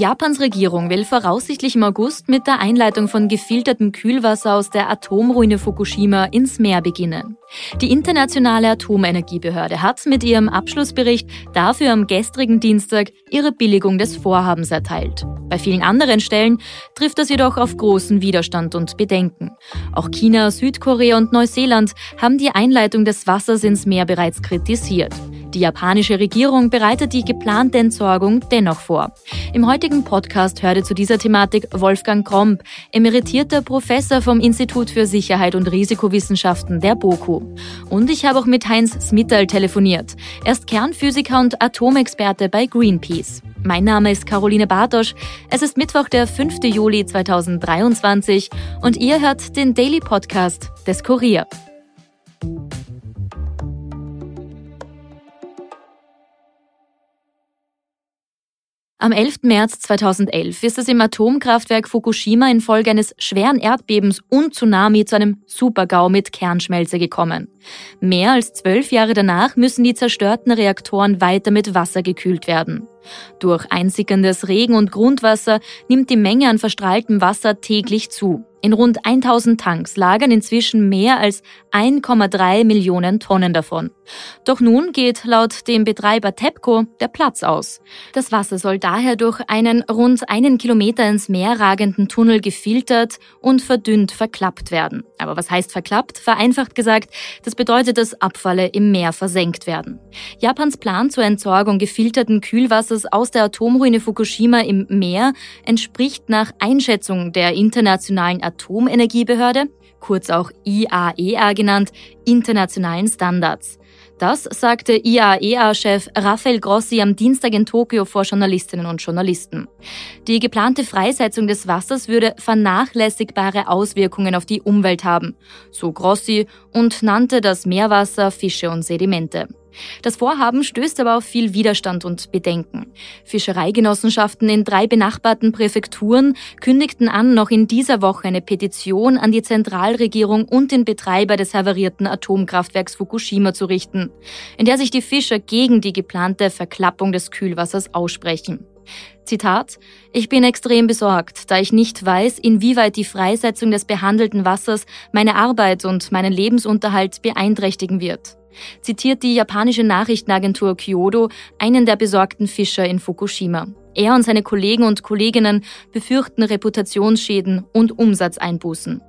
Japans Regierung will voraussichtlich im August mit der Einleitung von gefiltertem Kühlwasser aus der Atomruine Fukushima ins Meer beginnen. Die Internationale Atomenergiebehörde hat mit ihrem Abschlussbericht dafür am gestrigen Dienstag ihre Billigung des Vorhabens erteilt. Bei vielen anderen Stellen trifft das jedoch auf großen Widerstand und Bedenken. Auch China, Südkorea und Neuseeland haben die Einleitung des Wassers ins Meer bereits kritisiert. Die japanische Regierung bereitet die geplante Entsorgung dennoch vor. Im heutigen Podcast hörte zu dieser Thematik Wolfgang Kromp, emeritierter Professor vom Institut für Sicherheit und Risikowissenschaften der BOKU. Und ich habe auch mit Heinz Smittal telefoniert. Er ist Kernphysiker und Atomexperte bei Greenpeace. Mein Name ist Caroline Bartosch. Es ist Mittwoch, der 5. Juli 2023 und ihr hört den Daily Podcast des Kurier. Am 11. März 2011 ist es im Atomkraftwerk Fukushima infolge eines schweren Erdbebens und Tsunami zu einem Supergau mit Kernschmelze gekommen. Mehr als zwölf Jahre danach müssen die zerstörten Reaktoren weiter mit Wasser gekühlt werden. Durch einsickerndes Regen- und Grundwasser nimmt die Menge an verstrahltem Wasser täglich zu. In rund 1000 Tanks lagern inzwischen mehr als 1,3 Millionen Tonnen davon. Doch nun geht laut dem Betreiber TEPCO der Platz aus. Das Wasser soll daher durch einen rund einen Kilometer ins Meer ragenden Tunnel gefiltert und verdünnt verklappt werden. Aber was heißt verklappt? Vereinfacht gesagt, das bedeutet, dass Abfalle im Meer versenkt werden. Japans Plan zur Entsorgung gefilterten Kühlwassers aus der Atomruine Fukushima im Meer entspricht nach Einschätzung der internationalen Atomenergiebehörde, kurz auch IAEA e genannt, internationalen Standards. Das sagte IAEA-Chef Rafael Grossi am Dienstag in Tokio vor Journalistinnen und Journalisten. Die geplante Freisetzung des Wassers würde vernachlässigbare Auswirkungen auf die Umwelt haben, so Grossi und nannte das Meerwasser, Fische und Sedimente. Das Vorhaben stößt aber auf viel Widerstand und Bedenken. Fischereigenossenschaften in drei benachbarten Präfekturen kündigten an, noch in dieser Woche eine Petition an die Zentralregierung und den Betreiber des havarierten Atomkraftwerks Fukushima zu richten, in der sich die Fischer gegen die geplante Verklappung des Kühlwassers aussprechen. Zitat, ich bin extrem besorgt, da ich nicht weiß, inwieweit die Freisetzung des behandelten Wassers meine Arbeit und meinen Lebensunterhalt beeinträchtigen wird zitiert die japanische Nachrichtenagentur Kyodo einen der besorgten Fischer in Fukushima. Er und seine Kollegen und Kolleginnen befürchten Reputationsschäden und Umsatzeinbußen.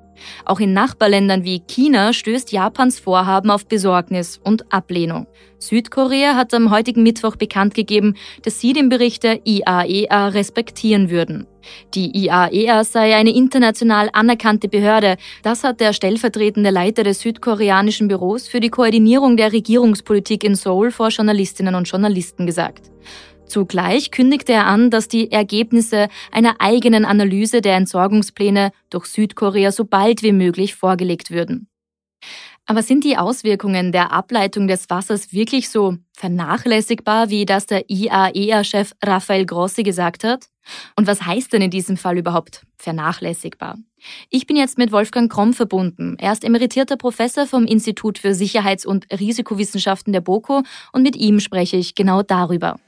Auch in Nachbarländern wie China stößt Japans Vorhaben auf Besorgnis und Ablehnung. Südkorea hat am heutigen Mittwoch bekannt gegeben, dass sie den Bericht der IAEA e respektieren würden. Die IAEA e sei eine international anerkannte Behörde. Das hat der stellvertretende Leiter des südkoreanischen Büros für die Koordinierung der Regierungspolitik in Seoul vor Journalistinnen und Journalisten gesagt. Zugleich kündigte er an, dass die Ergebnisse einer eigenen Analyse der Entsorgungspläne durch Südkorea so bald wie möglich vorgelegt würden. Aber sind die Auswirkungen der Ableitung des Wassers wirklich so vernachlässigbar, wie das der IAEA-Chef Rafael Grossi gesagt hat? Und was heißt denn in diesem Fall überhaupt vernachlässigbar? Ich bin jetzt mit Wolfgang Kromm verbunden. Er ist emeritierter Professor vom Institut für Sicherheits- und Risikowissenschaften der BOKO und mit ihm spreche ich genau darüber.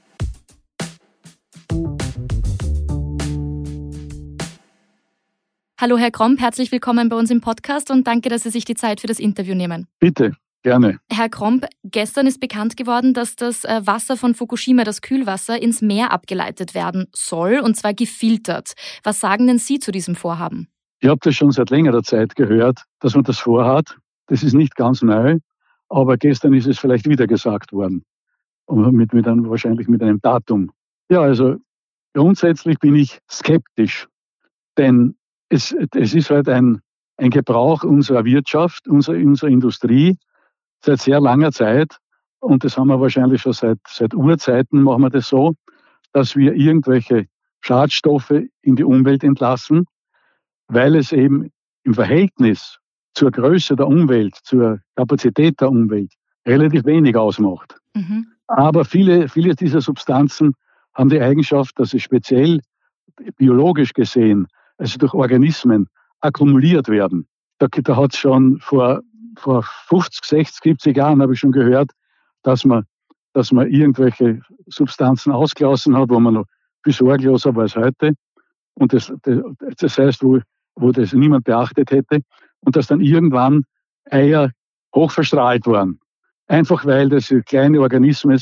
Hallo Herr Kromp, herzlich willkommen bei uns im Podcast und danke, dass Sie sich die Zeit für das Interview nehmen. Bitte, gerne. Herr Kromp, gestern ist bekannt geworden, dass das äh, Wasser von Fukushima, das Kühlwasser, ins Meer abgeleitet werden soll und zwar gefiltert. Was sagen denn Sie zu diesem Vorhaben? Ich habe das schon seit längerer Zeit gehört, dass man das vorhat. Das ist nicht ganz neu, aber gestern ist es vielleicht wieder gesagt worden. Und mit, mit einem, wahrscheinlich mit einem Datum. Ja, also grundsätzlich bin ich skeptisch, denn es, es ist halt ein, ein Gebrauch unserer Wirtschaft, unserer, unserer Industrie seit sehr langer Zeit. Und das haben wir wahrscheinlich schon seit, seit Urzeiten machen wir das so, dass wir irgendwelche Schadstoffe in die Umwelt entlassen, weil es eben im Verhältnis zur Größe der Umwelt, zur Kapazität der Umwelt relativ wenig ausmacht. Mhm. Aber viele, viele dieser Substanzen haben die Eigenschaft, dass sie speziell biologisch gesehen also durch Organismen, akkumuliert werden. Da, da hat es schon vor, vor 50, 60, 70 Jahren, habe ich schon gehört, dass man, dass man irgendwelche Substanzen ausgelassen hat, wo man noch viel sorgloser war als heute. Und das, das, heißt, wo, wo das niemand beachtet hätte. Und dass dann irgendwann Eier hochverstrahlt waren. Einfach weil das kleine Organismen,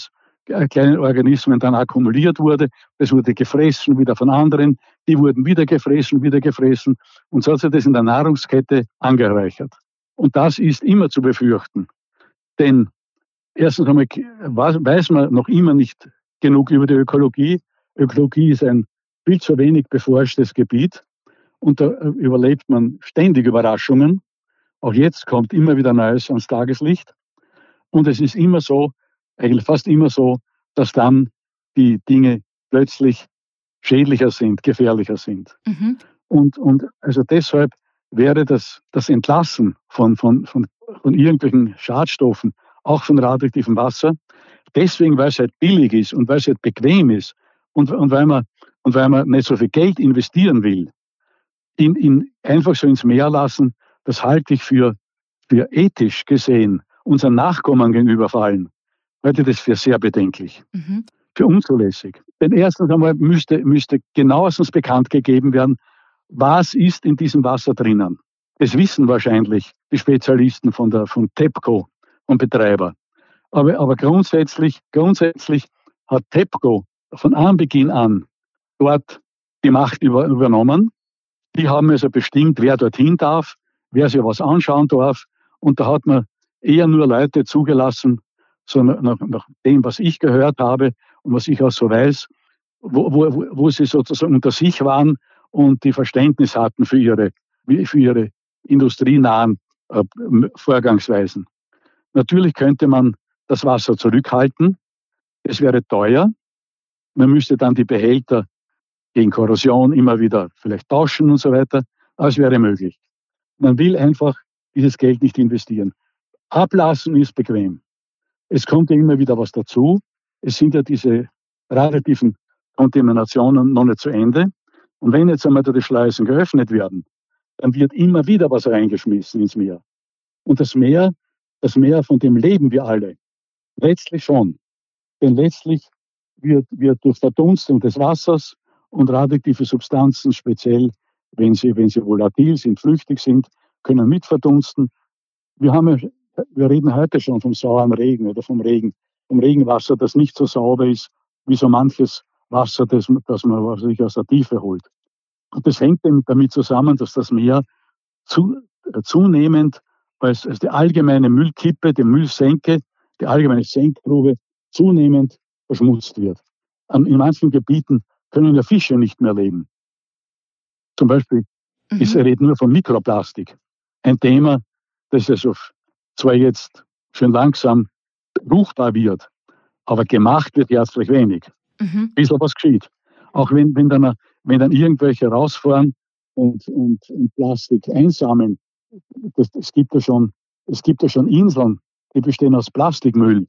äh, kleine Organismen dann akkumuliert wurde. Das wurde gefressen wieder von anderen. Die wurden wieder gefressen, wieder gefressen. Und so hat sich das in der Nahrungskette angereichert. Und das ist immer zu befürchten. Denn erstens einmal weiß man noch immer nicht genug über die Ökologie. Ökologie ist ein viel zu wenig beforschtes Gebiet. Und da äh, überlebt man ständig Überraschungen. Auch jetzt kommt immer wieder Neues ans Tageslicht. Und es ist immer so, eigentlich fast immer so, dass dann die Dinge plötzlich schädlicher sind, gefährlicher sind. Mhm. Und, und also deshalb wäre das, das Entlassen von, von, von, von irgendwelchen Schadstoffen, auch von radioaktivem Wasser, deswegen, weil es halt billig ist und weil es halt bequem ist und, und, weil, man, und weil man nicht so viel Geld investieren will, in, in einfach so ins Meer lassen, das halte ich für, für ethisch gesehen unseren Nachkommen gegenüber vor allem, halte das für sehr bedenklich, mhm. für unzulässig. Denn erstens einmal müsste, müsste genauestens bekannt gegeben werden, was ist in diesem Wasser drinnen. Das wissen wahrscheinlich die Spezialisten von, der, von TEPCO, vom Betreiber. Aber, aber grundsätzlich, grundsätzlich hat TEPCO von Anbeginn an dort die Macht über, übernommen. Die haben also bestimmt, wer dorthin darf, wer sich was anschauen darf. Und da hat man eher nur Leute zugelassen, so nach, nach dem, was ich gehört habe und was ich auch so weiß, wo, wo, wo sie sozusagen unter sich waren und die Verständnis hatten für ihre, für ihre industrienahen äh, Vorgangsweisen. Natürlich könnte man das Wasser zurückhalten. Es wäre teuer. Man müsste dann die Behälter gegen Korrosion immer wieder vielleicht tauschen und so weiter. Aber es wäre möglich. Man will einfach dieses Geld nicht investieren. Ablassen ist bequem. Es kommt ja immer wieder was dazu. Es sind ja diese radioaktiven Kontaminationen noch nicht zu Ende. Und wenn jetzt einmal die Schleusen geöffnet werden, dann wird immer wieder was reingeschmissen ins Meer. Und das Meer, das Meer, von dem leben wir alle. Letztlich schon. Denn letztlich wird, wird durch Verdunstung des Wassers und radioaktive Substanzen, speziell wenn sie, wenn sie volatil sind, flüchtig sind, können mitverdunsten. Wir, haben, wir reden heute schon vom sauren Regen oder vom Regen, vom Regenwasser, das nicht so sauber ist wie so manches Wasser, das, das man was ich, aus der Tiefe holt. Und das hängt damit zusammen, dass das Meer zu, äh, zunehmend als, als die allgemeine Müllkippe, die Müllsenke, die allgemeine Senkgrube zunehmend verschmutzt wird. In manchen Gebieten können ja Fische nicht mehr leben. Zum Beispiel, mhm. ich rede nur von Mikroplastik. Ein Thema, das also zwar jetzt schon langsam ruchbar wird, aber gemacht wird herzlich wenig. Mhm. Bisschen was geschieht. Auch wenn, wenn, dann, wenn dann irgendwelche rausfahren und, und, und Plastik einsammeln, das, es, gibt ja schon, es gibt ja schon Inseln, die bestehen aus Plastikmüll.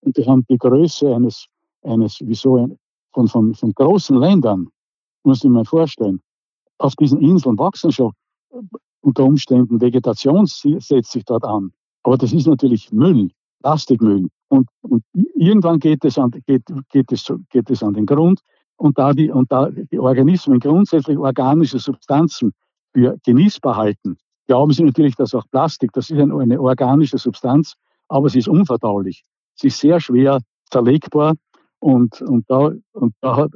Und die haben die Größe eines, eines wie so ein, von, von, von großen Ländern, muss ich mir vorstellen auf diesen Inseln wachsen schon unter Umständen Vegetation setzt sich dort an. Aber das ist natürlich Müll, Plastikmüll. Und, und irgendwann geht es, an, geht, geht, es, geht es an den Grund. Und da, die, und da die Organismen grundsätzlich organische Substanzen für genießbar halten, glauben sie natürlich, dass auch Plastik, das ist eine, organische Substanz, aber sie ist unverdaulich. Sie ist sehr schwer zerlegbar. Und, und da, und da hat,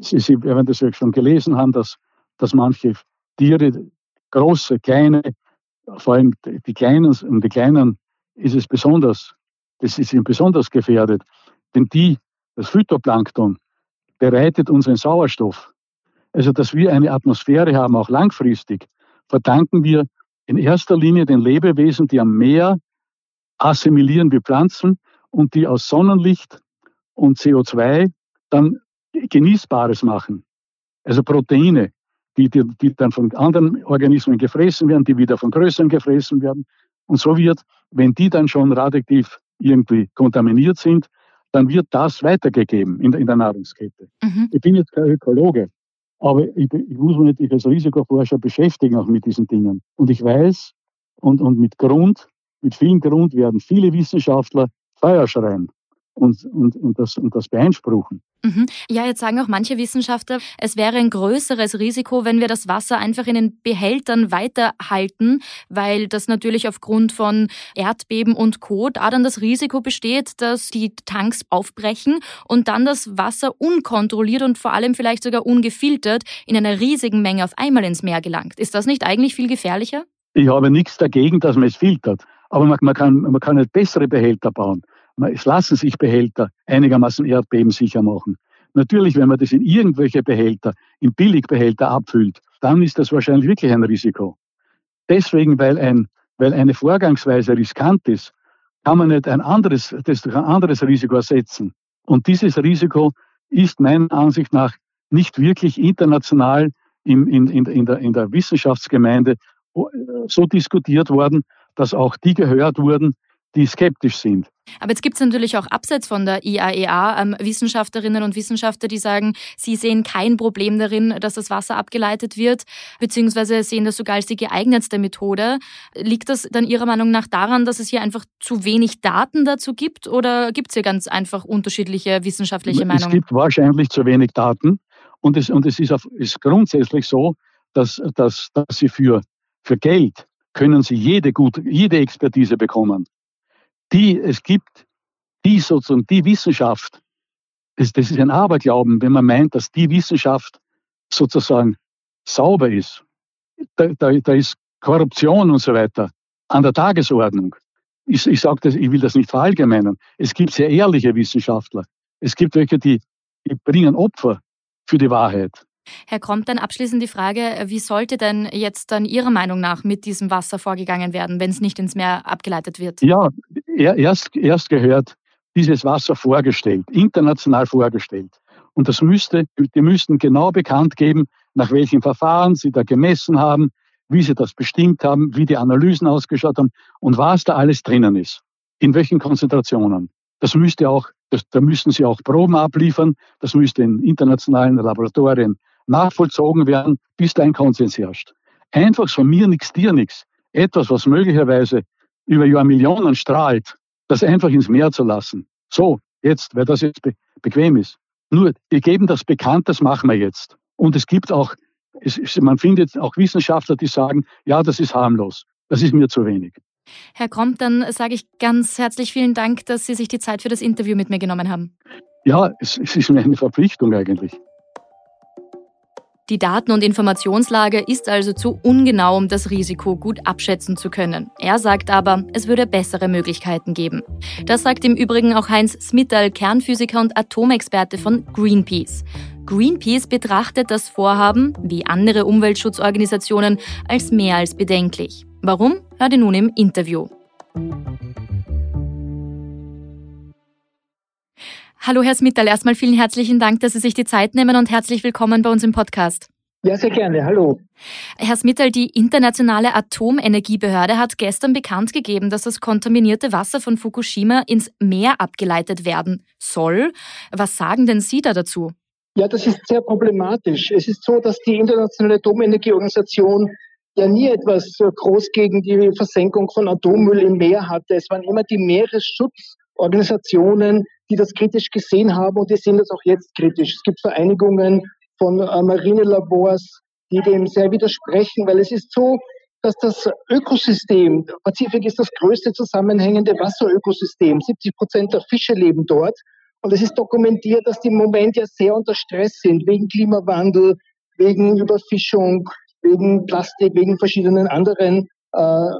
Sie, Sie werden das ja schon gelesen haben, dass dass manche Tiere, große, kleine, vor allem die Kleinen, und die Kleinen ist es besonders, das ist ihnen besonders gefährdet, denn die, das Phytoplankton, bereitet unseren Sauerstoff. Also, dass wir eine Atmosphäre haben, auch langfristig, verdanken wir in erster Linie den Lebewesen, die am Meer assimilieren wie Pflanzen und die aus Sonnenlicht und CO2 dann Genießbares machen. Also Proteine, die, die, die dann von anderen Organismen gefressen werden, die wieder von größeren gefressen werden. Und so wird, wenn die dann schon radioaktiv irgendwie kontaminiert sind, dann wird das weitergegeben in, in der Nahrungskette. Mhm. Ich bin jetzt kein Ökologe, Aber ich, ich muss mich natürlich als Risikoforscher beschäftigen auch mit diesen Dingen. Und ich weiß, und, und mit Grund, mit vielen Grund werden viele Wissenschaftler Feuer schreien und, und, und, das, und das beeinspruchen. Mhm. Ja, jetzt sagen auch manche Wissenschaftler, es wäre ein größeres Risiko, wenn wir das Wasser einfach in den Behältern weiterhalten, weil das natürlich aufgrund von Erdbeben und Co. da dann das Risiko besteht, dass die Tanks aufbrechen und dann das Wasser unkontrolliert und vor allem vielleicht sogar ungefiltert in einer riesigen Menge auf einmal ins Meer gelangt. Ist das nicht eigentlich viel gefährlicher? Ich habe nichts dagegen, dass man es filtert. Aber man, man, kann, man kann nicht bessere Behälter bauen. Es lassen sich Behälter einigermaßen erdbebensicher machen. Natürlich, wenn man das in irgendwelche Behälter, in Billigbehälter abfüllt, dann ist das wahrscheinlich wirklich ein Risiko. Deswegen, weil, ein, weil eine Vorgangsweise riskant ist, kann man nicht ein anderes, das durch ein anderes Risiko ersetzen. Und dieses Risiko ist meiner Ansicht nach nicht wirklich international in, in, in, der, in der Wissenschaftsgemeinde so diskutiert worden, dass auch die gehört wurden, die skeptisch sind. Aber jetzt gibt es natürlich auch abseits von der IAEA ähm, Wissenschaftlerinnen und Wissenschaftler, die sagen, sie sehen kein Problem darin, dass das Wasser abgeleitet wird, beziehungsweise sehen das sogar als die geeignetste Methode. Liegt das dann Ihrer Meinung nach daran, dass es hier einfach zu wenig Daten dazu gibt oder gibt es hier ganz einfach unterschiedliche wissenschaftliche Meinungen? Es gibt wahrscheinlich zu wenig Daten und es, und es ist, auf, ist grundsätzlich so, dass, dass, dass Sie für, für Geld können Sie jede, gute, jede Expertise bekommen die es gibt, die sozusagen die Wissenschaft, das, das ist ein Aberglauben, wenn man meint, dass die Wissenschaft sozusagen sauber ist. Da, da, da ist Korruption und so weiter an der Tagesordnung. Ich, ich sage das, ich will das nicht verallgemeinern. Es gibt sehr ehrliche Wissenschaftler. Es gibt welche, die, die bringen Opfer für die Wahrheit. Herr Kromp, dann abschließend die Frage, wie sollte denn jetzt dann Ihrer Meinung nach mit diesem Wasser vorgegangen werden, wenn es nicht ins Meer abgeleitet wird? Ja, erst, erst gehört dieses Wasser vorgestellt, international vorgestellt. Und das müsste, die müssten genau bekannt geben, nach welchen Verfahren sie da gemessen haben, wie sie das bestimmt haben, wie die Analysen ausgeschaut haben und was da alles drinnen ist. In welchen Konzentrationen. Das müsste auch, das, da müssen sie auch Proben abliefern. Das müsste in internationalen Laboratorien nachvollzogen werden, bis da ein Konsens herrscht. Einfach von mir nichts, dir nichts. Etwas, was möglicherweise über Jahrmillionen strahlt, das einfach ins Meer zu lassen. So, jetzt, weil das jetzt be bequem ist. Nur, wir geben das bekannt, das machen wir jetzt. Und es gibt auch, es, man findet auch Wissenschaftler, die sagen, ja, das ist harmlos. Das ist mir zu wenig. Herr Kromp, dann sage ich ganz herzlich vielen Dank, dass Sie sich die Zeit für das Interview mit mir genommen haben. Ja, es, es ist mir eine Verpflichtung eigentlich. Die Daten- und Informationslage ist also zu ungenau, um das Risiko gut abschätzen zu können. Er sagt aber, es würde bessere Möglichkeiten geben. Das sagt im Übrigen auch Heinz Smittal, Kernphysiker und Atomexperte von Greenpeace. Greenpeace betrachtet das Vorhaben, wie andere Umweltschutzorganisationen, als mehr als bedenklich. Warum? Hört ihr nun im Interview. Hallo Herr Smittal, erstmal vielen herzlichen Dank, dass Sie sich die Zeit nehmen und herzlich willkommen bei uns im Podcast. Ja, sehr gerne. Hallo. Herr Smittal, die Internationale Atomenergiebehörde hat gestern bekannt gegeben, dass das kontaminierte Wasser von Fukushima ins Meer abgeleitet werden soll. Was sagen denn Sie da dazu? Ja, das ist sehr problematisch. Es ist so, dass die Internationale Atomenergieorganisation ja nie etwas groß gegen die Versenkung von Atommüll im Meer hatte. Es waren immer die Meeresschutzorganisationen, die das kritisch gesehen haben und die sehen das auch jetzt kritisch. Es gibt Vereinigungen von äh, Marinelabors, die dem sehr widersprechen, weil es ist so, dass das Ökosystem, Pazifik ist das größte zusammenhängende Wasserökosystem, 70 Prozent der Fische leben dort. Und es ist dokumentiert, dass die im Moment ja sehr unter Stress sind, wegen Klimawandel, wegen Überfischung, wegen Plastik, wegen verschiedenen anderen äh,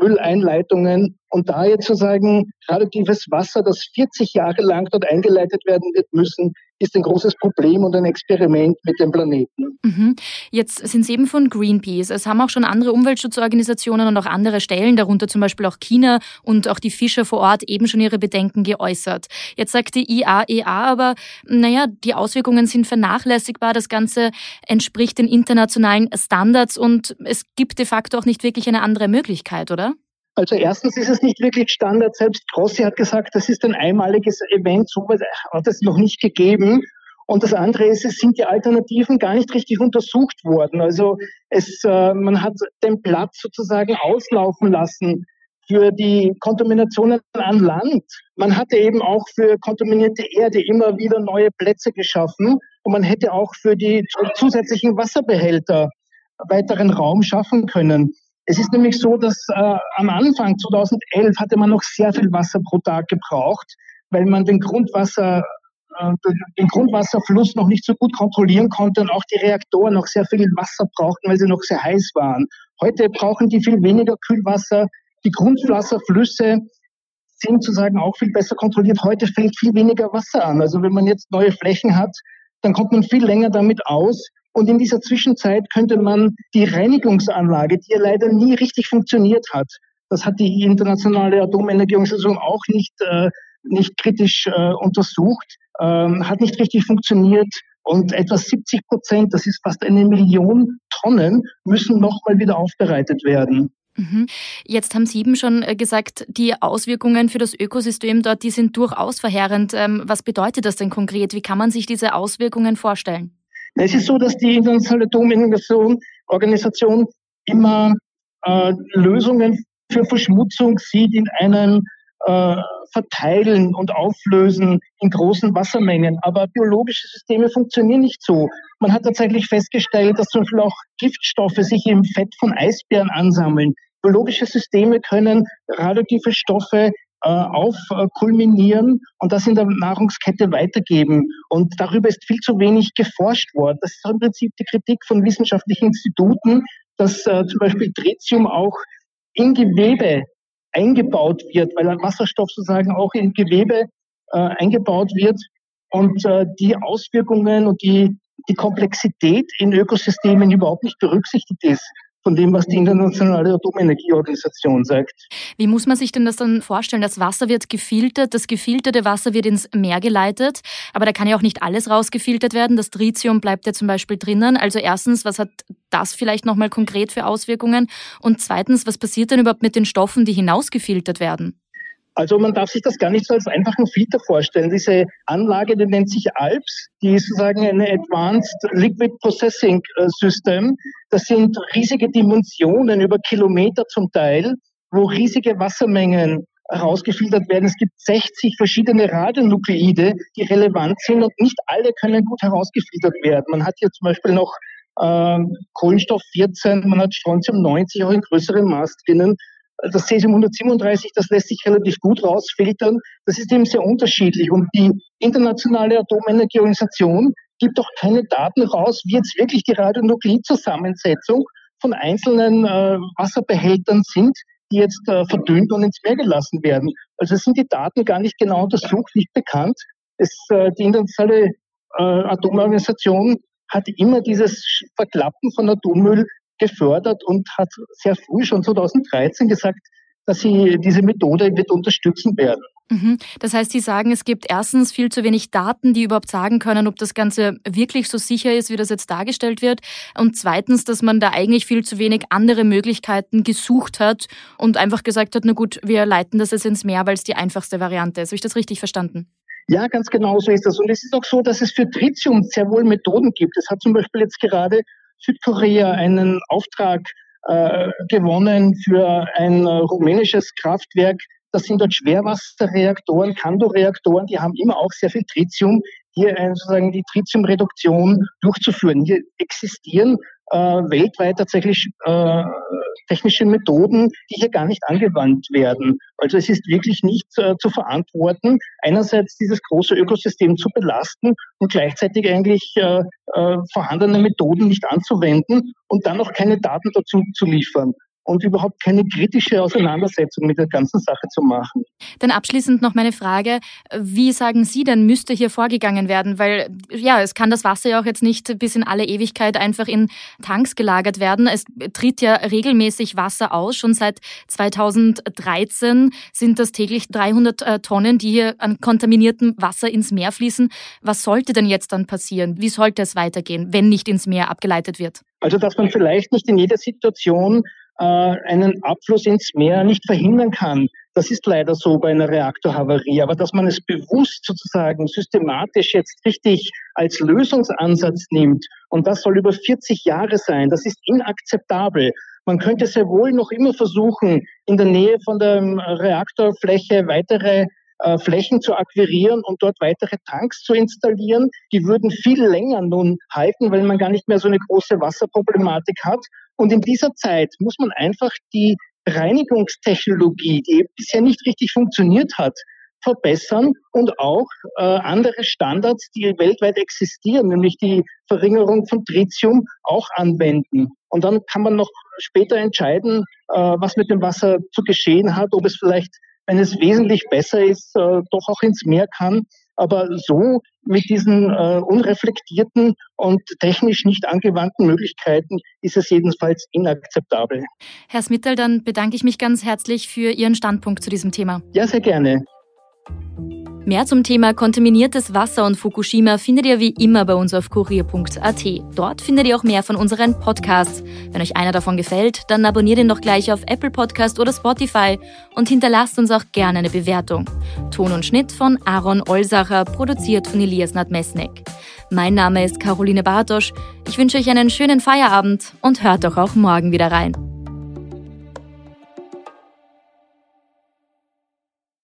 Mülleinleitungen. Und da jetzt zu sagen, radioaktives Wasser, das 40 Jahre lang dort eingeleitet werden wird müssen, ist ein großes Problem und ein Experiment mit dem Planeten. Mhm. Jetzt sind Sie eben von Greenpeace. Es haben auch schon andere Umweltschutzorganisationen und auch andere Stellen, darunter zum Beispiel auch China und auch die Fischer vor Ort, eben schon ihre Bedenken geäußert. Jetzt sagt die IAEA aber, naja, die Auswirkungen sind vernachlässigbar. Das Ganze entspricht den internationalen Standards und es gibt de facto auch nicht wirklich eine andere Möglichkeit, oder? Also erstens ist es nicht wirklich Standard. Selbst Grossi hat gesagt, das ist ein einmaliges Event, so hat es noch nicht gegeben. Und das andere ist, es sind die Alternativen gar nicht richtig untersucht worden. Also es, äh, man hat den Platz sozusagen auslaufen lassen für die Kontaminationen an Land. Man hatte eben auch für kontaminierte Erde immer wieder neue Plätze geschaffen und man hätte auch für die zusätzlichen Wasserbehälter weiteren Raum schaffen können. Es ist nämlich so, dass äh, am Anfang 2011 hatte man noch sehr viel Wasser pro Tag gebraucht, weil man den Grundwasser äh, den Grundwasserfluss noch nicht so gut kontrollieren konnte und auch die Reaktoren noch sehr viel Wasser brauchten, weil sie noch sehr heiß waren. Heute brauchen die viel weniger Kühlwasser. Die Grundwasserflüsse sind sozusagen auch viel besser kontrolliert. Heute fällt viel weniger Wasser an. Also wenn man jetzt neue Flächen hat, dann kommt man viel länger damit aus. Und in dieser Zwischenzeit könnte man die Reinigungsanlage, die ja leider nie richtig funktioniert hat, das hat die internationale Atomenergieorganisation auch nicht, äh, nicht kritisch äh, untersucht, ähm, hat nicht richtig funktioniert. Und etwa 70 Prozent, das ist fast eine Million Tonnen, müssen nochmal wieder aufbereitet werden. Mhm. Jetzt haben Sie eben schon äh, gesagt, die Auswirkungen für das Ökosystem dort, die sind durchaus verheerend. Ähm, was bedeutet das denn konkret? Wie kann man sich diese Auswirkungen vorstellen? Es ist so, dass die Internationale Atomenergieorganisation immer äh, Lösungen für Verschmutzung sieht in einem äh, Verteilen und Auflösen in großen Wassermengen. Aber biologische Systeme funktionieren nicht so. Man hat tatsächlich festgestellt, dass zum Beispiel auch Giftstoffe sich im Fett von Eisbären ansammeln. Biologische Systeme können radioaktive Stoffe aufkulminieren und das in der Nahrungskette weitergeben. Und darüber ist viel zu wenig geforscht worden. Das ist im Prinzip die Kritik von wissenschaftlichen Instituten, dass äh, zum Beispiel Tritium auch in Gewebe eingebaut wird, weil ein Wasserstoff sozusagen auch in Gewebe äh, eingebaut wird und äh, die Auswirkungen und die, die Komplexität in Ökosystemen überhaupt nicht berücksichtigt ist von dem, was die Internationale Atomenergieorganisation sagt. Wie muss man sich denn das dann vorstellen? Das Wasser wird gefiltert, das gefilterte Wasser wird ins Meer geleitet, aber da kann ja auch nicht alles rausgefiltert werden. Das Tritium bleibt ja zum Beispiel drinnen. Also erstens, was hat das vielleicht nochmal konkret für Auswirkungen? Und zweitens, was passiert denn überhaupt mit den Stoffen, die hinausgefiltert werden? Also man darf sich das gar nicht so als einfachen Filter vorstellen. Diese Anlage, die nennt sich ALPS, die ist sozusagen eine Advanced Liquid Processing äh, System. Das sind riesige Dimensionen über Kilometer zum Teil, wo riesige Wassermengen herausgefiltert werden. Es gibt 60 verschiedene Radionukleide, die relevant sind und nicht alle können gut herausgefiltert werden. Man hat hier zum Beispiel noch äh, Kohlenstoff 14, man hat Strontium 90 auch in größerem Maß drinnen das Cesium 137, das lässt sich relativ gut rausfiltern. Das ist eben sehr unterschiedlich. Und die internationale Atomenergieorganisation gibt auch keine Daten raus, wie jetzt wirklich die Radionuklidzusammensetzung von einzelnen äh, Wasserbehältern sind, die jetzt äh, verdünnt und ins Meer gelassen werden. Also sind die Daten gar nicht genau untersucht, nicht bekannt. Es, äh, die internationale äh, Atomorganisation hat immer dieses Verklappen von Atommüll gefördert und hat sehr früh, schon 2013, gesagt, dass sie diese Methode wird unterstützen werden. Mhm. Das heißt, Sie sagen, es gibt erstens viel zu wenig Daten, die überhaupt sagen können, ob das Ganze wirklich so sicher ist, wie das jetzt dargestellt wird. Und zweitens, dass man da eigentlich viel zu wenig andere Möglichkeiten gesucht hat und einfach gesagt hat, na gut, wir leiten das jetzt ins Meer, weil es die einfachste Variante ist. Habe ich das richtig verstanden? Ja, ganz genau so ist das. Und es ist auch so, dass es für Tritium sehr wohl Methoden gibt. Es hat zum Beispiel jetzt gerade Südkorea einen Auftrag äh, gewonnen für ein äh, rumänisches Kraftwerk. Das sind dort Schwerwasserreaktoren, Kandoreaktoren, die haben immer auch sehr viel Tritium, hier sozusagen die Tritiumreduktion durchzuführen. Hier existieren weltweit tatsächlich äh, technische Methoden, die hier gar nicht angewandt werden. Also es ist wirklich nicht äh, zu verantworten, einerseits dieses große Ökosystem zu belasten und gleichzeitig eigentlich äh, äh, vorhandene Methoden nicht anzuwenden und dann noch keine Daten dazu zu liefern und überhaupt keine kritische Auseinandersetzung mit der ganzen Sache zu machen. Dann abschließend noch meine Frage, wie sagen Sie denn, müsste hier vorgegangen werden? Weil ja, es kann das Wasser ja auch jetzt nicht bis in alle Ewigkeit einfach in Tanks gelagert werden. Es tritt ja regelmäßig Wasser aus. Schon seit 2013 sind das täglich 300 äh, Tonnen, die hier an kontaminiertem Wasser ins Meer fließen. Was sollte denn jetzt dann passieren? Wie sollte es weitergehen, wenn nicht ins Meer abgeleitet wird? Also, dass man vielleicht nicht in jeder Situation einen Abfluss ins Meer nicht verhindern kann. Das ist leider so bei einer Reaktorhavarie. Aber dass man es bewusst sozusagen systematisch jetzt richtig als Lösungsansatz nimmt, und das soll über 40 Jahre sein, das ist inakzeptabel. Man könnte sehr wohl noch immer versuchen, in der Nähe von der Reaktorfläche weitere äh, Flächen zu akquirieren und dort weitere Tanks zu installieren. Die würden viel länger nun halten, weil man gar nicht mehr so eine große Wasserproblematik hat. Und in dieser Zeit muss man einfach die Reinigungstechnologie, die bisher nicht richtig funktioniert hat, verbessern und auch äh, andere Standards, die weltweit existieren, nämlich die Verringerung von Tritium, auch anwenden. Und dann kann man noch später entscheiden, äh, was mit dem Wasser zu geschehen hat, ob es vielleicht wenn es wesentlich besser ist, äh, doch auch ins Meer kann. Aber so mit diesen äh, unreflektierten und technisch nicht angewandten Möglichkeiten ist es jedenfalls inakzeptabel. Herr Smittel, dann bedanke ich mich ganz herzlich für Ihren Standpunkt zu diesem Thema. Ja, sehr gerne. Mehr zum Thema kontaminiertes Wasser und Fukushima findet ihr wie immer bei uns auf kurier.at. Dort findet ihr auch mehr von unseren Podcasts. Wenn euch einer davon gefällt, dann abonniert ihn doch gleich auf Apple Podcast oder Spotify und hinterlasst uns auch gerne eine Bewertung. Ton und Schnitt von Aaron Olsacher, produziert von Elias Nadmesnik. Mein Name ist Caroline Bartosch. Ich wünsche euch einen schönen Feierabend und hört doch auch morgen wieder rein.